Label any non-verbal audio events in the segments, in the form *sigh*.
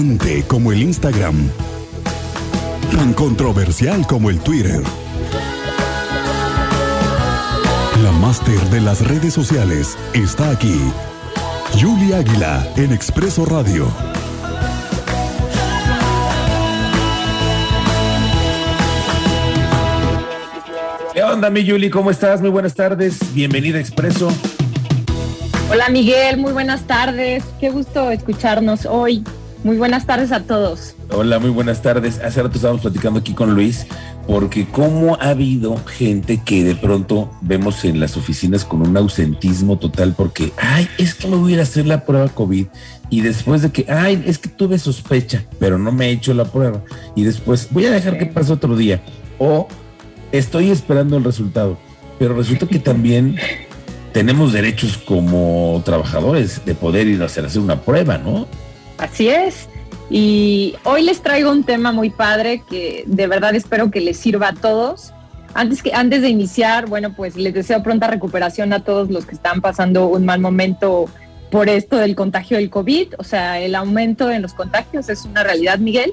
fascinante como el Instagram, tan controversial como el Twitter. La máster de las redes sociales está aquí. Julia Águila en Expreso Radio. ¿Qué onda, mi Yuli? ¿Cómo estás? Muy buenas tardes. Bienvenida a Expreso. Hola, Miguel. Muy buenas tardes. Qué gusto escucharnos hoy. Muy buenas tardes a todos. Hola, muy buenas tardes. Hace rato estábamos platicando aquí con Luis, porque cómo ha habido gente que de pronto vemos en las oficinas con un ausentismo total, porque, ay, es que me voy a ir a hacer la prueba COVID, y después de que, ay, es que tuve sospecha, pero no me he hecho la prueba, y después voy a dejar que pase otro día, o estoy esperando el resultado, pero resulta que también tenemos derechos como trabajadores de poder ir a hacer, hacer una prueba, ¿no? Así es. Y hoy les traigo un tema muy padre que de verdad espero que les sirva a todos. Antes, que, antes de iniciar, bueno, pues les deseo pronta recuperación a todos los que están pasando un mal momento por esto del contagio del COVID. O sea, el aumento en los contagios es una realidad, Miguel.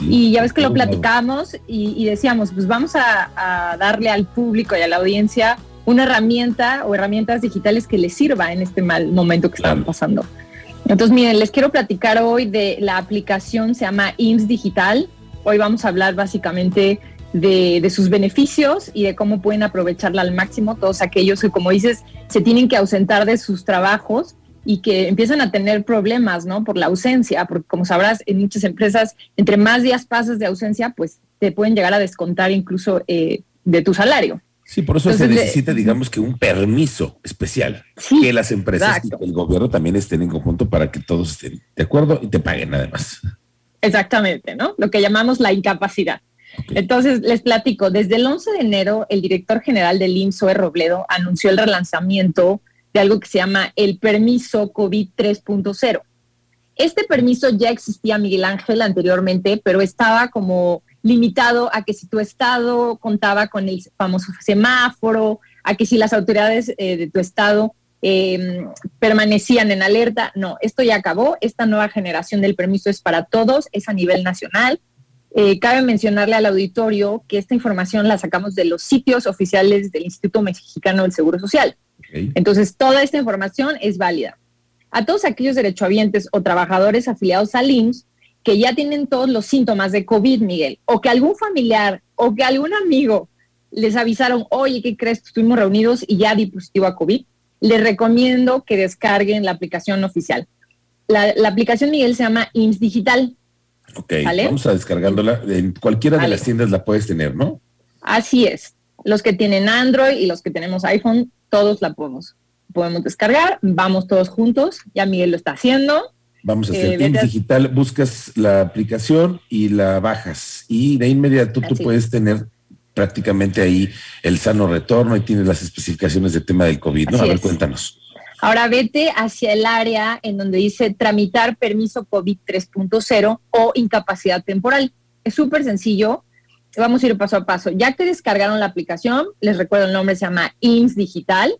Y ya ves que lo platicamos y, decíamos, pues vamos a, darle al público y a la audiencia una herramienta o herramientas digitales que les sirva en este mal momento que están pasando. Entonces, miren, les quiero platicar hoy de la aplicación, se llama IMSS Digital. Hoy vamos a hablar básicamente de, sus beneficios y de cómo pueden aprovecharla al máximo todos aquellos que, como dices, se tienen que ausentar de sus trabajos y que empiezan a tener problemas, ¿no? Por la ausencia, porque como sabrás, en muchas empresas, entre más días pasas de ausencia, pues te pueden llegar a descontar incluso eh, de tu salario. Sí, por eso se necesita, digamos que un permiso especial que las empresas y el gobierno también estén en conjunto para que todos estén de acuerdo y te paguen además. Exactamente, ¿no? Lo que llamamos la incapacidad. Entonces, les platico, desde el 11 de enero, el director general del IMSS, Robledo, anunció el relanzamiento de algo que se llama el permiso COVID 3.0. Este permiso ya existía, Miguel Ángel, anteriormente, pero estaba como limitado a que si tu estado contaba con el famoso semáforo, a que si las autoridades eh, de tu estado em, permanecían en alerta. No, esto ya acabó. Esta nueva generación del permiso es para todos, es a nivel nacional. Eh, cabe mencionarle al auditorio que esta información la sacamos de los sitios oficiales del Instituto Mexicano del Seguro Social. Entonces, toda esta información es válida. A todos aquellos derechohabientes o trabajadores afiliados al IMSS que ya tienen todos los síntomas de COVID, Miguel, o que algún familiar o que algún amigo les avisaron, oye, ¿qué crees? Estuvimos reunidos y ya di positivo a COVID, les recomiendo que descarguen la aplicación oficial. La, aplicación, Miguel, se llama IMSS Digital. Ok, vamos a descargándola. En cualquiera de las tiendas la puedes tener, ¿no? Así es. Los que tienen Android y los que tenemos iPhone, todos la podemos, podemos descargar. Vamos todos juntos. Ya Miguel lo está haciendo. Vamos a hacer eh, digital, buscas la aplicación y la bajas y de inmediato tú puedes tener prácticamente ahí el sano retorno y tienes las especificaciones del tema del COVID, ¿no? a ver, cuéntanos. Ahora vete hacia el área en donde dice tramitar permiso COVID 3.0 o incapacidad temporal. Es súper sencillo. Vamos a ir paso a paso. Ya que descargaron la aplicación, les recuerdo el nombre, se llama IMSS Digital.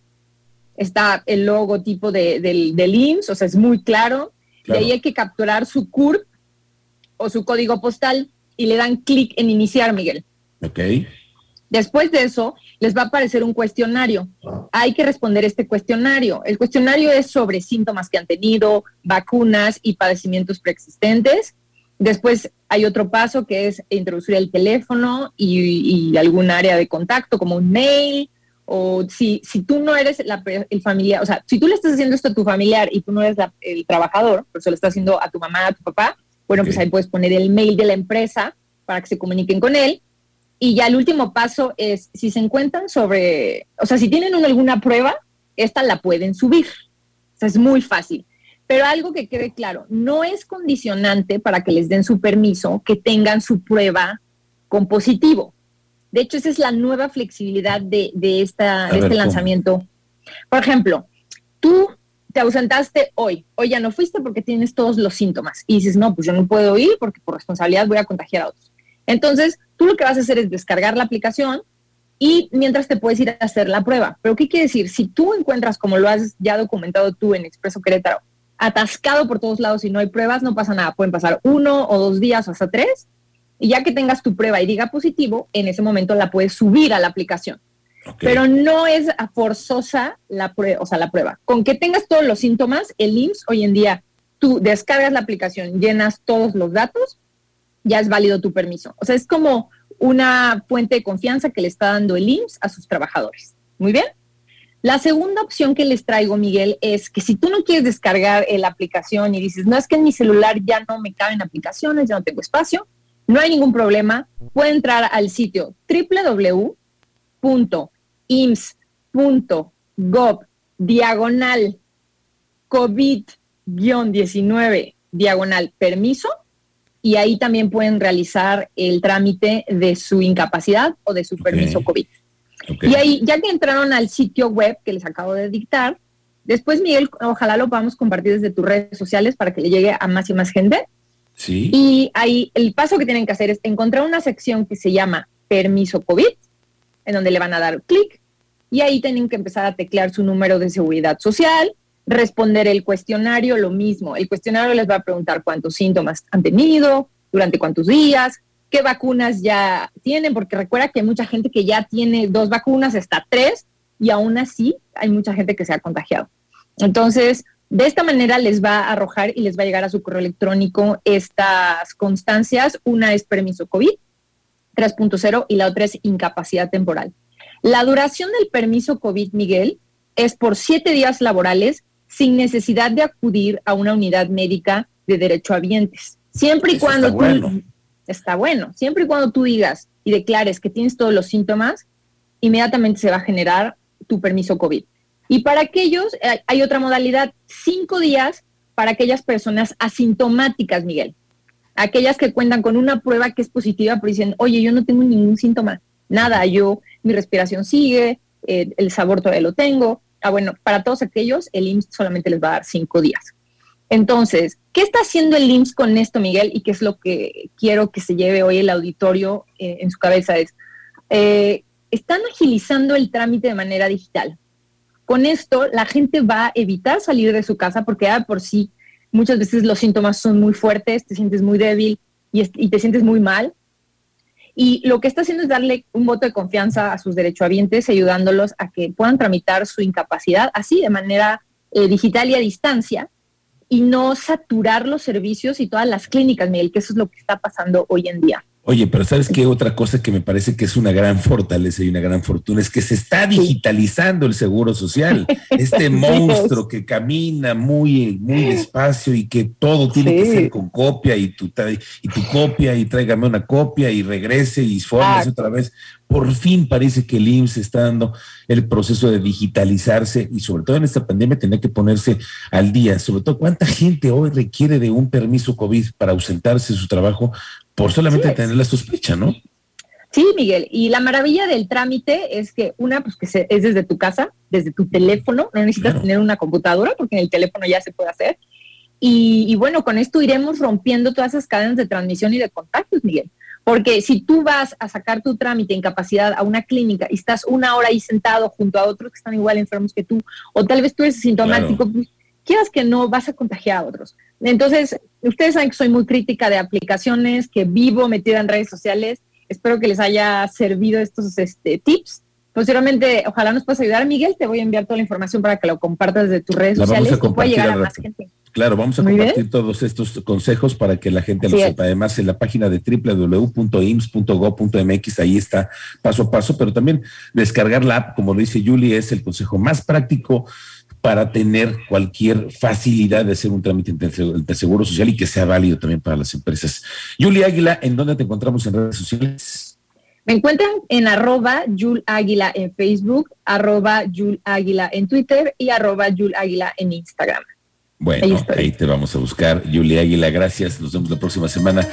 Está el logotipo de, del, del IMSS, o sea, es muy claro de ahí hay que capturar su CURP o su código postal y le dan clic en iniciar, Miguel. Ok. Después de eso, les va a aparecer un cuestionario. Hay que responder este cuestionario. El cuestionario es sobre síntomas que han tenido, vacunas y padecimientos preexistentes. Después hay otro paso que es introducir el teléfono y, y algún área de contacto como un mail, o si, si tú no eres el familiar, o sea, si tú le estás haciendo esto a tu familiar y tú no eres el trabajador, pero se lo estás haciendo a tu mamá, a tu papá, bueno, pues ahí puedes poner el mail de la empresa para que se comuniquen con él. Y ya el último paso es, si se encuentran sobre, o sea, si tienen alguna prueba, esta la pueden subir. O sea, es muy fácil. Pero algo que quede claro, no es condicionante para que les den su permiso que tengan su prueba con positivo. De hecho, esa es la nueva flexibilidad de, esta, este lanzamiento. Por ejemplo, tú te ausentaste hoy, hoy ya no fuiste porque tienes todos los síntomas y dices, no, pues yo no puedo ir porque por responsabilidad voy a contagiar a otros. Entonces, tú lo que vas a hacer es descargar la aplicación y mientras te puedes ir a hacer la prueba. Pero ¿qué quiere decir? Si tú encuentras, como lo has ya documentado tú en Expreso Querétaro, atascado por todos lados y no hay pruebas, no pasa nada. Pueden pasar uno o dos días o hasta tres. Y ya que tengas tu prueba y diga positivo, en ese momento la puedes subir a la aplicación. Pero no es forzosa la prueba, o sea, la prueba. Con que tengas todos los síntomas, el IMSS hoy en día, tú descargas la aplicación, llenas todos los datos, ya es válido tu permiso. O sea, es como una fuente de confianza que le está dando el IMSS a sus trabajadores. Muy bien. La segunda opción que les traigo, Miguel, es que si tú no quieres descargar la aplicación y dices, no es que en mi celular ya no me caben aplicaciones, ya no tengo espacio, no hay ningún problema. Puede entrar al sitio www.ims.gov diagonal COVID-19 diagonal permiso y ahí también pueden realizar el trámite de su incapacidad o de su permiso COVID. Y ahí, ya que entraron al sitio web que les acabo de dictar, después, Miguel, ojalá lo podamos compartir desde tus redes sociales para que le llegue a más y más gente. Y ahí el paso que tienen que hacer es encontrar una sección que se llama Permiso COVID, en donde le van a dar clic y ahí tienen que empezar a teclear su número de seguridad social, responder el cuestionario, lo mismo. El cuestionario les va a preguntar cuántos síntomas han tenido, durante cuántos días, qué vacunas ya tienen, porque recuerda que hay mucha gente que ya tiene dos vacunas, hasta tres, y aún así hay mucha gente que se ha contagiado. Entonces, de esta manera les va a arrojar y les va a llegar a su correo electrónico estas constancias. Una es permiso COVID 3.0 y la otra es incapacidad temporal. La duración del permiso COVID, Miguel, es por siete días laborales sin necesidad de acudir a una unidad médica de derecho derechohabientes. Siempre y cuando tú está bueno. Siempre y cuando tú digas y declares que tienes todos los síntomas, inmediatamente se va a generar tu permiso COVID. Y para aquellos, eh, hay otra modalidad, cinco días para aquellas personas asintomáticas, Miguel. Aquellas que cuentan con una prueba que es positiva, pero dicen, oye, yo no tengo ningún síntoma, nada, yo, mi respiración sigue, eh, el sabor todavía lo tengo. Ah, bueno, para todos aquellos, el IMSS solamente les va a dar cinco días. Entonces, ¿qué está haciendo el IMSS con esto, Miguel? Y qué es lo que quiero que se lleve hoy el auditorio eh, en su cabeza es, eh, están agilizando el trámite de manera digital. Con esto, la gente va a evitar salir de su casa porque ya por sí muchas veces los síntomas son muy fuertes, te sientes muy débil y, y te sientes muy mal. Y lo que está haciendo es darle un voto de confianza a sus derechohabientes, ayudándolos a que puedan tramitar su incapacidad así de manera eh, digital y a distancia y no saturar los servicios y todas las clínicas, Miguel, que eso es lo que está pasando hoy en día. Oye, pero ¿sabes qué? Otra cosa que me parece que es una gran fortaleza y una gran fortuna es que se está digitalizando el seguro social. Este *laughs* monstruo que camina muy, muy despacio y que todo tiene que ser con copia y tu, y tu copia y tráigame una copia y regrese y formes otra vez. Por fin parece que el IMSS está dando el proceso de digitalizarse y sobre todo en esta pandemia tener que ponerse al día. Sobre todo, ¿cuánta gente hoy requiere de un permiso COVID para ausentarse de su trabajo por solamente tener la sospecha, ¿no? Sí, Miguel. Y la maravilla del trámite es que una, pues que es desde tu casa, desde tu teléfono, no necesitas tener una computadora porque en el teléfono ya se puede hacer. Y, bueno, con esto iremos rompiendo todas esas cadenas de transmisión y de contactos, Miguel. Porque si tú vas a sacar tu trámite de incapacidad a una clínica y estás una hora ahí sentado junto a otros que están igual enfermos que tú, o tal vez tú eres sintomático, pues quieras que no, vas a contagiar a otros. Entonces, ustedes saben que soy muy crítica de aplicaciones, que vivo metida en redes sociales. Espero que les haya servido estos este, tips. Posteriormente, ojalá nos puedas ayudar, Miguel. Te voy a enviar toda la información para que lo compartas de tus redes sociales y pueda llegar a más gente. Claro, vamos a compartir todos estos consejos para que la gente lo sepa. Además, en la página de www.ims.go.mx, ahí está paso a paso, pero también descargar la app, como lo dice Julie, es el consejo más práctico para tener cualquier facilidad de hacer un trámite de seguro social y que sea válido también para las empresas. Julia Águila, ¿en dónde te encontramos en redes sociales? Me encuentran en arroba Yul Águila en Facebook, arroba Yul Águila en Twitter y arroba Yul Águila en Instagram. Bueno, ahí, ahí te vamos a buscar. Julia Águila, gracias. Nos vemos la próxima semana.